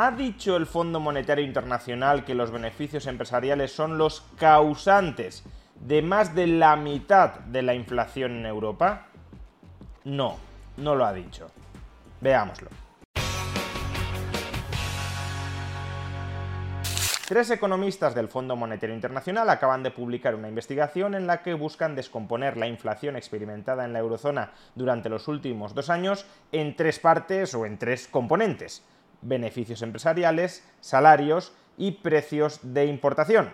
¿Ha dicho el Fondo Monetario Internacional que los beneficios empresariales son los causantes de más de la mitad de la inflación en Europa? No, no lo ha dicho. Veámoslo. Tres economistas del Fondo Monetario Internacional acaban de publicar una investigación en la que buscan descomponer la inflación experimentada en la eurozona durante los últimos dos años en tres partes o en tres componentes. Beneficios empresariales, salarios y precios de importación.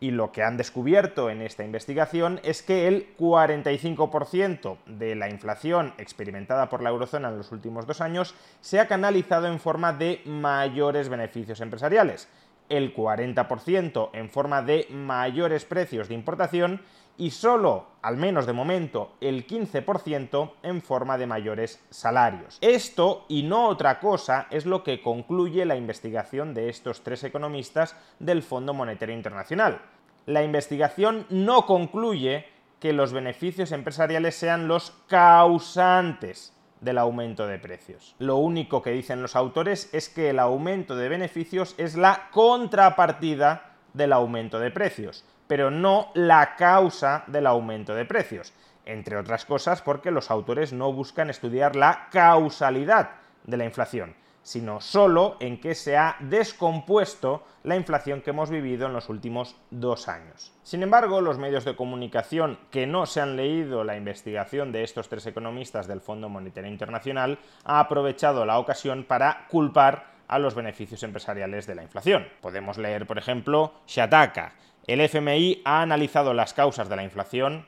Y lo que han descubierto en esta investigación es que el 45% de la inflación experimentada por la eurozona en los últimos dos años se ha canalizado en forma de mayores beneficios empresariales el 40% en forma de mayores precios de importación y solo, al menos de momento, el 15% en forma de mayores salarios. Esto y no otra cosa es lo que concluye la investigación de estos tres economistas del Fondo Monetario Internacional. La investigación no concluye que los beneficios empresariales sean los causantes del aumento de precios. Lo único que dicen los autores es que el aumento de beneficios es la contrapartida del aumento de precios, pero no la causa del aumento de precios. Entre otras cosas porque los autores no buscan estudiar la causalidad de la inflación, sino solo en qué se ha descompuesto la inflación que hemos vivido en los últimos dos años. Sin embargo, los medios de comunicación que no se han leído la investigación de estos tres economistas del Fondo Monetario Internacional han aprovechado la ocasión para culpar a los beneficios empresariales de la inflación. Podemos leer, por ejemplo, Shataka. El FMI ha analizado las causas de la inflación,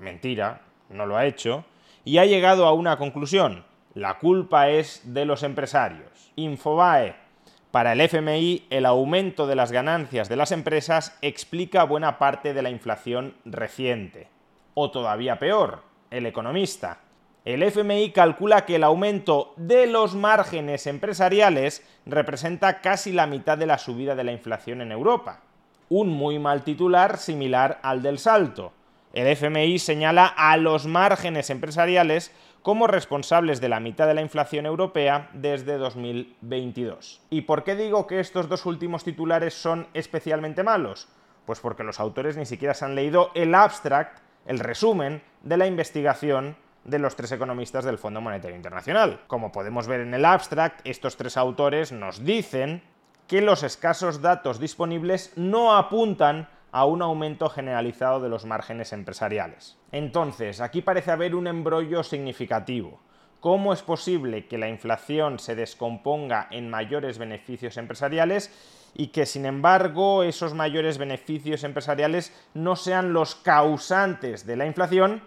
mentira, no lo ha hecho, y ha llegado a una conclusión la culpa es de los empresarios. Infobae. Para el FMI, el aumento de las ganancias de las empresas explica buena parte de la inflación reciente. O todavía peor, el economista. El FMI calcula que el aumento de los márgenes empresariales representa casi la mitad de la subida de la inflación en Europa. Un muy mal titular similar al del salto. El FMI señala a los márgenes empresariales como responsables de la mitad de la inflación europea desde 2022. ¿Y por qué digo que estos dos últimos titulares son especialmente malos? Pues porque los autores ni siquiera se han leído el abstract, el resumen de la investigación de los tres economistas del Fondo Monetario Internacional. Como podemos ver en el abstract, estos tres autores nos dicen que los escasos datos disponibles no apuntan a un aumento generalizado de los márgenes empresariales. Entonces, aquí parece haber un embrollo significativo. ¿Cómo es posible que la inflación se descomponga en mayores beneficios empresariales y que sin embargo esos mayores beneficios empresariales no sean los causantes de la inflación?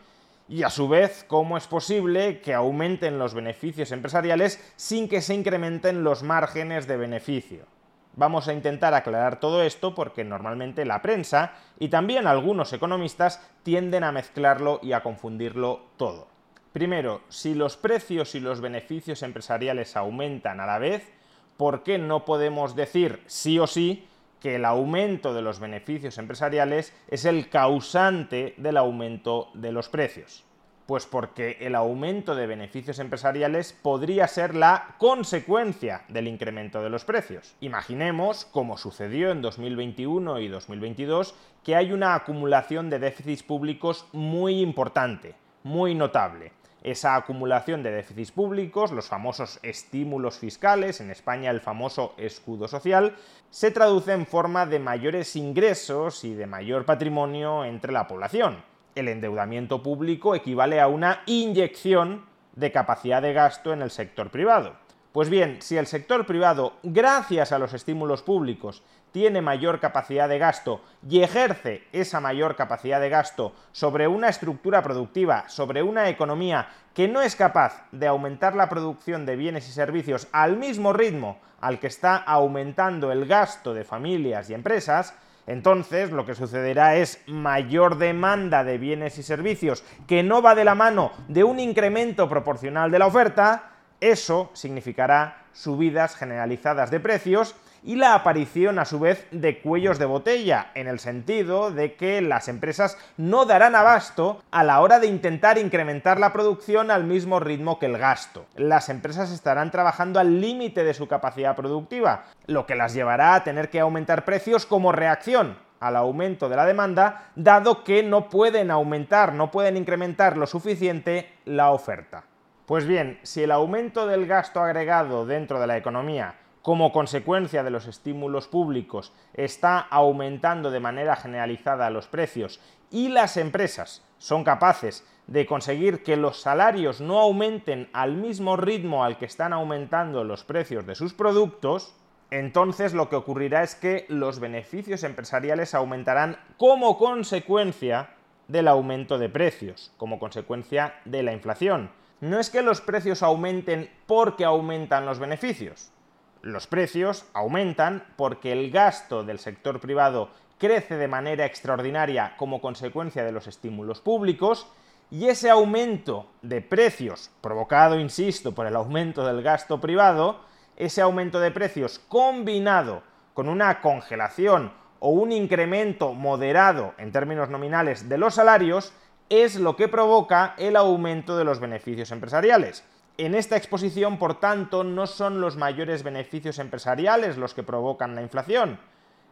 Y a su vez, ¿cómo es posible que aumenten los beneficios empresariales sin que se incrementen los márgenes de beneficio? Vamos a intentar aclarar todo esto porque normalmente la prensa y también algunos economistas tienden a mezclarlo y a confundirlo todo. Primero, si los precios y los beneficios empresariales aumentan a la vez, ¿por qué no podemos decir sí o sí que el aumento de los beneficios empresariales es el causante del aumento de los precios? Pues porque el aumento de beneficios empresariales podría ser la consecuencia del incremento de los precios. Imaginemos, como sucedió en 2021 y 2022, que hay una acumulación de déficits públicos muy importante, muy notable. Esa acumulación de déficits públicos, los famosos estímulos fiscales, en España el famoso escudo social, se traduce en forma de mayores ingresos y de mayor patrimonio entre la población el endeudamiento público equivale a una inyección de capacidad de gasto en el sector privado. Pues bien, si el sector privado, gracias a los estímulos públicos, tiene mayor capacidad de gasto y ejerce esa mayor capacidad de gasto sobre una estructura productiva, sobre una economía que no es capaz de aumentar la producción de bienes y servicios al mismo ritmo al que está aumentando el gasto de familias y empresas, entonces lo que sucederá es mayor demanda de bienes y servicios que no va de la mano de un incremento proporcional de la oferta, eso significará subidas generalizadas de precios y la aparición a su vez de cuellos de botella, en el sentido de que las empresas no darán abasto a la hora de intentar incrementar la producción al mismo ritmo que el gasto. Las empresas estarán trabajando al límite de su capacidad productiva, lo que las llevará a tener que aumentar precios como reacción al aumento de la demanda, dado que no pueden aumentar, no pueden incrementar lo suficiente la oferta. Pues bien, si el aumento del gasto agregado dentro de la economía como consecuencia de los estímulos públicos está aumentando de manera generalizada los precios y las empresas son capaces de conseguir que los salarios no aumenten al mismo ritmo al que están aumentando los precios de sus productos, entonces lo que ocurrirá es que los beneficios empresariales aumentarán como consecuencia del aumento de precios, como consecuencia de la inflación. No es que los precios aumenten porque aumentan los beneficios, los precios aumentan porque el gasto del sector privado crece de manera extraordinaria como consecuencia de los estímulos públicos y ese aumento de precios, provocado, insisto, por el aumento del gasto privado, ese aumento de precios combinado con una congelación o un incremento moderado en términos nominales de los salarios, es lo que provoca el aumento de los beneficios empresariales. En esta exposición, por tanto, no son los mayores beneficios empresariales los que provocan la inflación,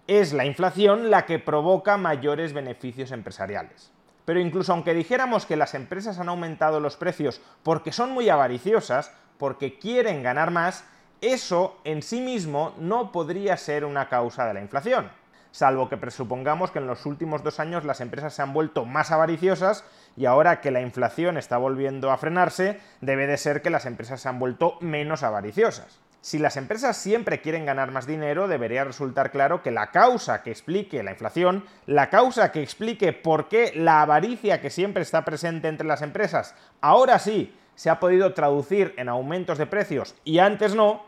es la inflación la que provoca mayores beneficios empresariales. Pero incluso aunque dijéramos que las empresas han aumentado los precios porque son muy avariciosas, porque quieren ganar más, eso en sí mismo no podría ser una causa de la inflación salvo que presupongamos que en los últimos dos años las empresas se han vuelto más avariciosas y ahora que la inflación está volviendo a frenarse, debe de ser que las empresas se han vuelto menos avariciosas. Si las empresas siempre quieren ganar más dinero, debería resultar claro que la causa que explique la inflación, la causa que explique por qué la avaricia que siempre está presente entre las empresas, ahora sí se ha podido traducir en aumentos de precios y antes no,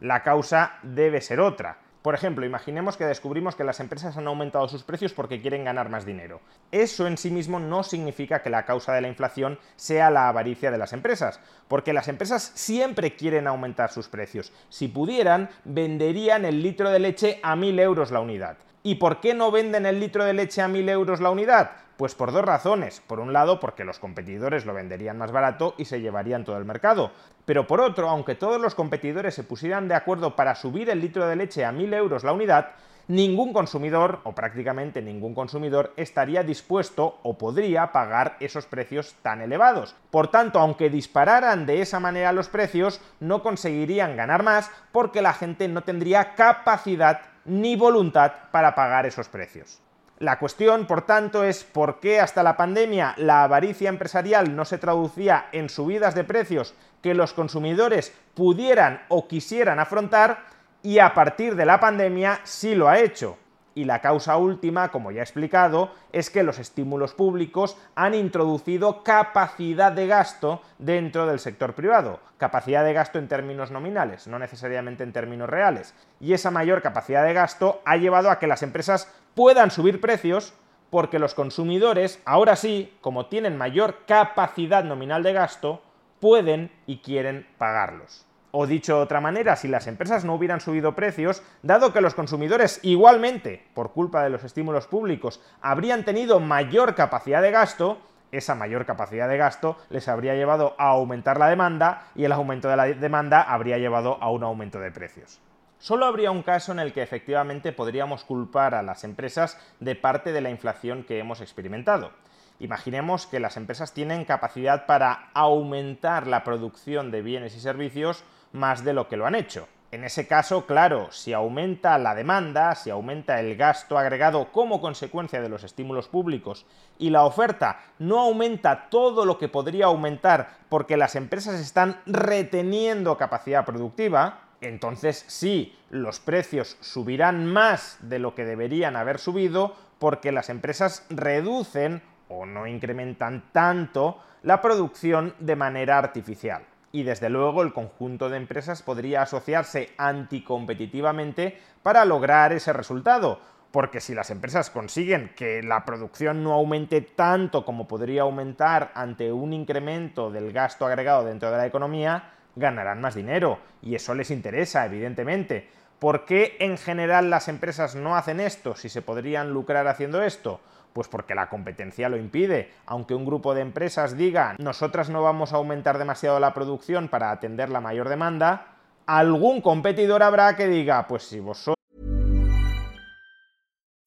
la causa debe ser otra. Por ejemplo, imaginemos que descubrimos que las empresas han aumentado sus precios porque quieren ganar más dinero. Eso en sí mismo no significa que la causa de la inflación sea la avaricia de las empresas, porque las empresas siempre quieren aumentar sus precios. Si pudieran, venderían el litro de leche a 1.000 euros la unidad. ¿Y por qué no venden el litro de leche a 1.000 euros la unidad? Pues por dos razones. Por un lado, porque los competidores lo venderían más barato y se llevarían todo el mercado. Pero por otro, aunque todos los competidores se pusieran de acuerdo para subir el litro de leche a 1.000 euros la unidad, ningún consumidor, o prácticamente ningún consumidor, estaría dispuesto o podría pagar esos precios tan elevados. Por tanto, aunque dispararan de esa manera los precios, no conseguirían ganar más porque la gente no tendría capacidad ni voluntad para pagar esos precios. La cuestión, por tanto, es por qué hasta la pandemia la avaricia empresarial no se traducía en subidas de precios que los consumidores pudieran o quisieran afrontar y a partir de la pandemia sí lo ha hecho. Y la causa última, como ya he explicado, es que los estímulos públicos han introducido capacidad de gasto dentro del sector privado. Capacidad de gasto en términos nominales, no necesariamente en términos reales. Y esa mayor capacidad de gasto ha llevado a que las empresas puedan subir precios porque los consumidores, ahora sí, como tienen mayor capacidad nominal de gasto, pueden y quieren pagarlos. O dicho de otra manera, si las empresas no hubieran subido precios, dado que los consumidores igualmente, por culpa de los estímulos públicos, habrían tenido mayor capacidad de gasto, esa mayor capacidad de gasto les habría llevado a aumentar la demanda y el aumento de la demanda habría llevado a un aumento de precios. Solo habría un caso en el que efectivamente podríamos culpar a las empresas de parte de la inflación que hemos experimentado. Imaginemos que las empresas tienen capacidad para aumentar la producción de bienes y servicios más de lo que lo han hecho. En ese caso, claro, si aumenta la demanda, si aumenta el gasto agregado como consecuencia de los estímulos públicos y la oferta no aumenta todo lo que podría aumentar porque las empresas están reteniendo capacidad productiva, entonces sí, los precios subirán más de lo que deberían haber subido porque las empresas reducen o no incrementan tanto la producción de manera artificial y desde luego el conjunto de empresas podría asociarse anticompetitivamente para lograr ese resultado, porque si las empresas consiguen que la producción no aumente tanto como podría aumentar ante un incremento del gasto agregado dentro de la economía, ganarán más dinero, y eso les interesa, evidentemente. ¿Por qué en general las empresas no hacen esto si se podrían lucrar haciendo esto? Pues porque la competencia lo impide. Aunque un grupo de empresas diga, nosotras no vamos a aumentar demasiado la producción para atender la mayor demanda, algún competidor habrá que diga, pues si vosotros...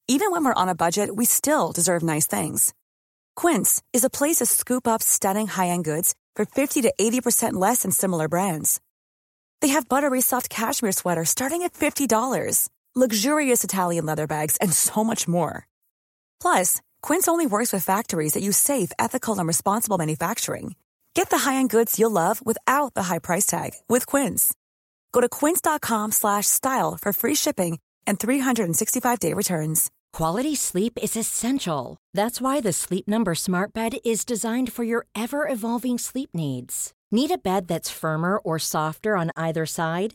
Even when we're on a budget, we still deserve nice things. Quince is a place to scoop up stunning high-end goods for 50 to 80% less than similar brands. They have buttery soft cashmere sweaters starting at $50, luxurious Italian leather bags, and so much more. Plus, Quince only works with factories that use safe, ethical, and responsible manufacturing. Get the high-end goods you'll love without the high price tag with Quince. Go to quince.com/style for free shipping and 365-day returns. Quality sleep is essential. That's why the Sleep Number Smart Bed is designed for your ever-evolving sleep needs. Need a bed that's firmer or softer on either side?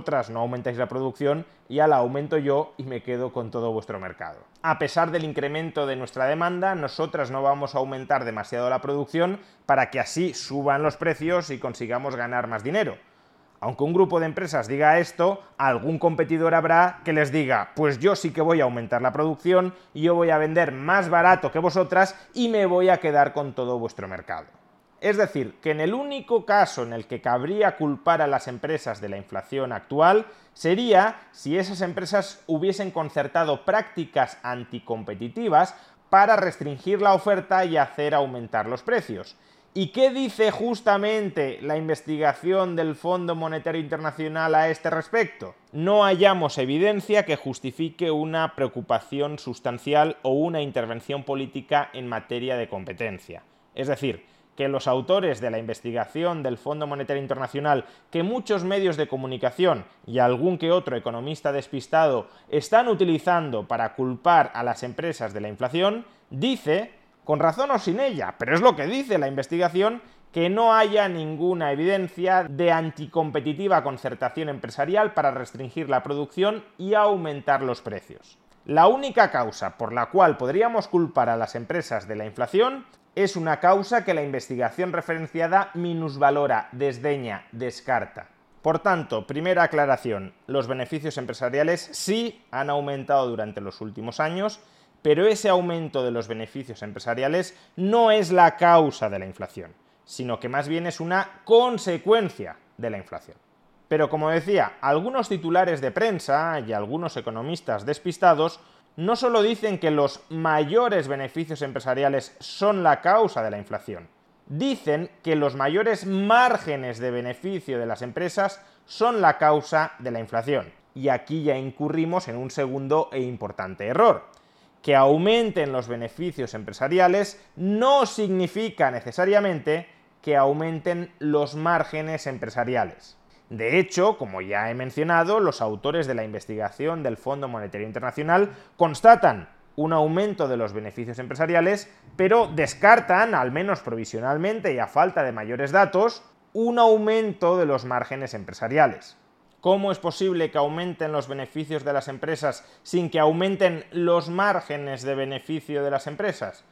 vosotras no aumentáis la producción, ya la aumento yo y me quedo con todo vuestro mercado. A pesar del incremento de nuestra demanda, nosotras no vamos a aumentar demasiado la producción para que así suban los precios y consigamos ganar más dinero. Aunque un grupo de empresas diga esto, algún competidor habrá que les diga, pues yo sí que voy a aumentar la producción y yo voy a vender más barato que vosotras y me voy a quedar con todo vuestro mercado. Es decir, que en el único caso en el que cabría culpar a las empresas de la inflación actual sería si esas empresas hubiesen concertado prácticas anticompetitivas para restringir la oferta y hacer aumentar los precios. ¿Y qué dice justamente la investigación del Fondo Monetario Internacional a este respecto? No hallamos evidencia que justifique una preocupación sustancial o una intervención política en materia de competencia. Es decir, que los autores de la investigación del Fondo Monetario Internacional, que muchos medios de comunicación y algún que otro economista despistado están utilizando para culpar a las empresas de la inflación, dice, con razón o sin ella, pero es lo que dice la investigación, que no haya ninguna evidencia de anticompetitiva concertación empresarial para restringir la producción y aumentar los precios. La única causa por la cual podríamos culpar a las empresas de la inflación es una causa que la investigación referenciada minusvalora, desdeña, descarta. Por tanto, primera aclaración, los beneficios empresariales sí han aumentado durante los últimos años, pero ese aumento de los beneficios empresariales no es la causa de la inflación, sino que más bien es una consecuencia de la inflación. Pero como decía, algunos titulares de prensa y algunos economistas despistados no solo dicen que los mayores beneficios empresariales son la causa de la inflación, dicen que los mayores márgenes de beneficio de las empresas son la causa de la inflación. Y aquí ya incurrimos en un segundo e importante error. Que aumenten los beneficios empresariales no significa necesariamente que aumenten los márgenes empresariales. De hecho, como ya he mencionado, los autores de la investigación del Fondo Monetario Internacional constatan un aumento de los beneficios empresariales, pero descartan, al menos provisionalmente y a falta de mayores datos, un aumento de los márgenes empresariales. ¿Cómo es posible que aumenten los beneficios de las empresas sin que aumenten los márgenes de beneficio de las empresas?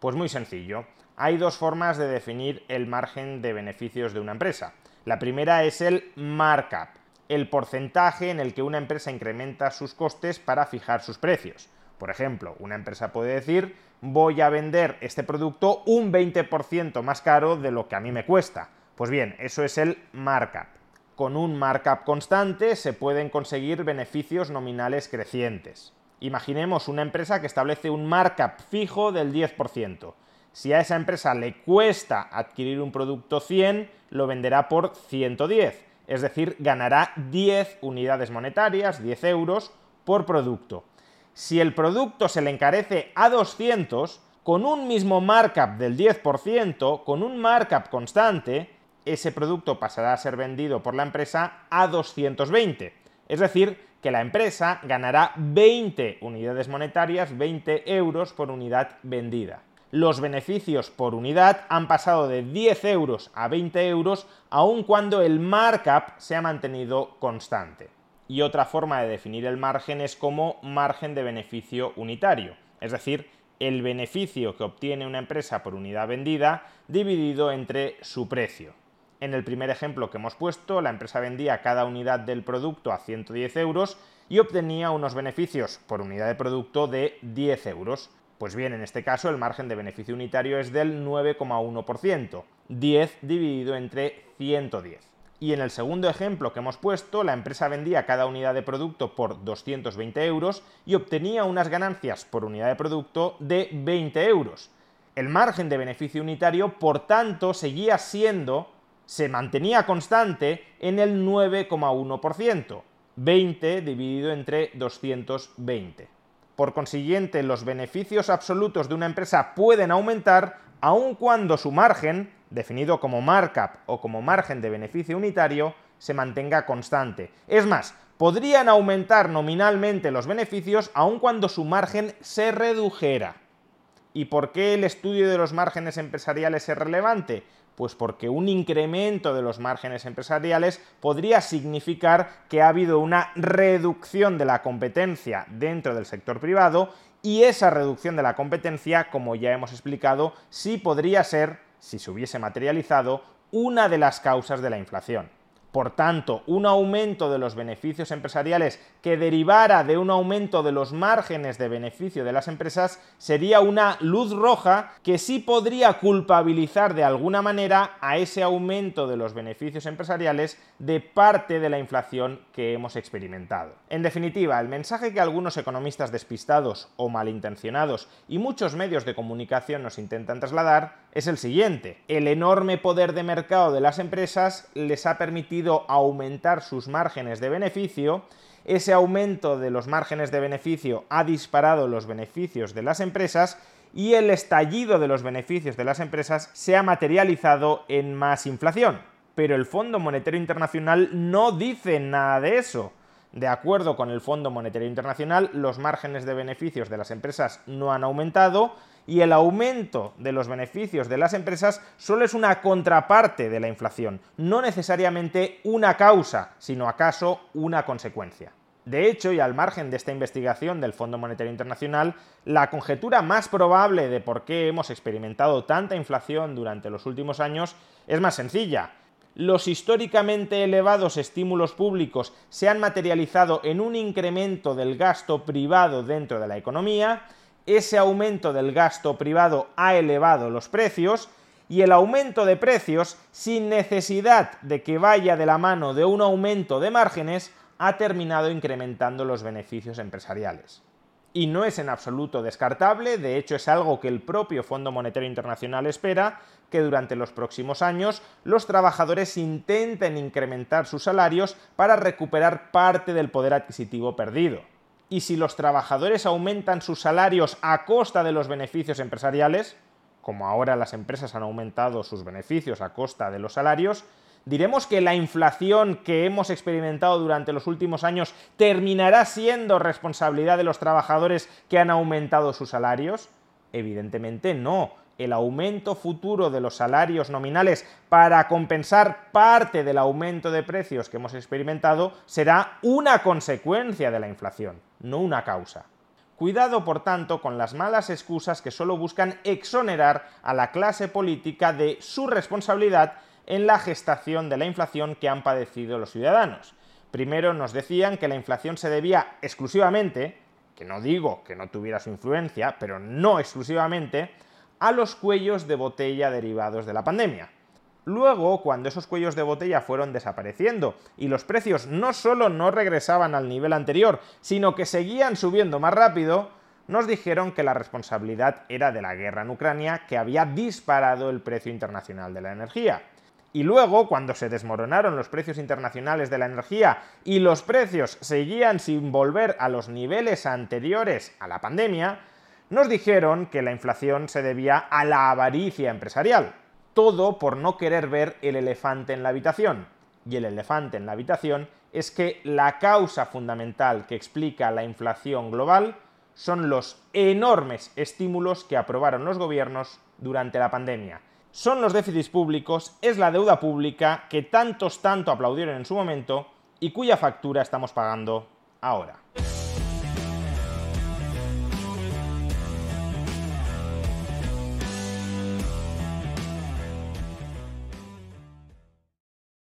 Pues muy sencillo. Hay dos formas de definir el margen de beneficios de una empresa. La primera es el markup, el porcentaje en el que una empresa incrementa sus costes para fijar sus precios. Por ejemplo, una empresa puede decir voy a vender este producto un 20% más caro de lo que a mí me cuesta. Pues bien, eso es el markup con un markup constante se pueden conseguir beneficios nominales crecientes. Imaginemos una empresa que establece un markup fijo del 10%. Si a esa empresa le cuesta adquirir un producto 100, lo venderá por 110, es decir, ganará 10 unidades monetarias, 10 euros, por producto. Si el producto se le encarece a 200, con un mismo markup del 10%, con un markup constante, ese producto pasará a ser vendido por la empresa a 220. Es decir, que la empresa ganará 20 unidades monetarias, 20 euros por unidad vendida. Los beneficios por unidad han pasado de 10 euros a 20 euros, aun cuando el markup se ha mantenido constante. Y otra forma de definir el margen es como margen de beneficio unitario, es decir, el beneficio que obtiene una empresa por unidad vendida dividido entre su precio. En el primer ejemplo que hemos puesto, la empresa vendía cada unidad del producto a 110 euros y obtenía unos beneficios por unidad de producto de 10 euros. Pues bien, en este caso el margen de beneficio unitario es del 9,1%, 10 dividido entre 110. Y en el segundo ejemplo que hemos puesto, la empresa vendía cada unidad de producto por 220 euros y obtenía unas ganancias por unidad de producto de 20 euros. El margen de beneficio unitario, por tanto, seguía siendo se mantenía constante en el 9,1%, 20 dividido entre 220. Por consiguiente, los beneficios absolutos de una empresa pueden aumentar aun cuando su margen, definido como markup o como margen de beneficio unitario, se mantenga constante. Es más, podrían aumentar nominalmente los beneficios aun cuando su margen se redujera. ¿Y por qué el estudio de los márgenes empresariales es relevante? Pues porque un incremento de los márgenes empresariales podría significar que ha habido una reducción de la competencia dentro del sector privado y esa reducción de la competencia, como ya hemos explicado, sí podría ser, si se hubiese materializado, una de las causas de la inflación. Por tanto, un aumento de los beneficios empresariales que derivara de un aumento de los márgenes de beneficio de las empresas sería una luz roja que sí podría culpabilizar de alguna manera a ese aumento de los beneficios empresariales de parte de la inflación que hemos experimentado. En definitiva, el mensaje que algunos economistas despistados o malintencionados y muchos medios de comunicación nos intentan trasladar es el siguiente. El enorme poder de mercado de las empresas les ha permitido aumentar sus márgenes de beneficio, ese aumento de los márgenes de beneficio ha disparado los beneficios de las empresas y el estallido de los beneficios de las empresas se ha materializado en más inflación. Pero el Fondo Monetario Internacional no dice nada de eso. De acuerdo con el Fondo Monetario Internacional, los márgenes de beneficios de las empresas no han aumentado, y el aumento de los beneficios de las empresas solo es una contraparte de la inflación, no necesariamente una causa, sino acaso una consecuencia. De hecho, y al margen de esta investigación del Fondo Monetario Internacional, la conjetura más probable de por qué hemos experimentado tanta inflación durante los últimos años es más sencilla. Los históricamente elevados estímulos públicos se han materializado en un incremento del gasto privado dentro de la economía, ese aumento del gasto privado ha elevado los precios y el aumento de precios, sin necesidad de que vaya de la mano de un aumento de márgenes, ha terminado incrementando los beneficios empresariales. Y no es en absoluto descartable, de hecho es algo que el propio Fondo Monetario Internacional espera, que durante los próximos años los trabajadores intenten incrementar sus salarios para recuperar parte del poder adquisitivo perdido y si los trabajadores aumentan sus salarios a costa de los beneficios empresariales, como ahora las empresas han aumentado sus beneficios a costa de los salarios, Diremos que la inflación que hemos experimentado durante los últimos años terminará siendo responsabilidad de los trabajadores que han aumentado sus salarios. Evidentemente no. El aumento futuro de los salarios nominales para compensar parte del aumento de precios que hemos experimentado será una consecuencia de la inflación, no una causa. Cuidado, por tanto, con las malas excusas que solo buscan exonerar a la clase política de su responsabilidad en la gestación de la inflación que han padecido los ciudadanos. Primero nos decían que la inflación se debía exclusivamente, que no digo que no tuviera su influencia, pero no exclusivamente, a los cuellos de botella derivados de la pandemia. Luego, cuando esos cuellos de botella fueron desapareciendo y los precios no solo no regresaban al nivel anterior, sino que seguían subiendo más rápido, nos dijeron que la responsabilidad era de la guerra en Ucrania que había disparado el precio internacional de la energía. Y luego, cuando se desmoronaron los precios internacionales de la energía y los precios seguían sin volver a los niveles anteriores a la pandemia, nos dijeron que la inflación se debía a la avaricia empresarial. Todo por no querer ver el elefante en la habitación. Y el elefante en la habitación es que la causa fundamental que explica la inflación global son los enormes estímulos que aprobaron los gobiernos durante la pandemia son los déficits públicos, es la deuda pública que tantos tanto aplaudieron en su momento y cuya factura estamos pagando ahora.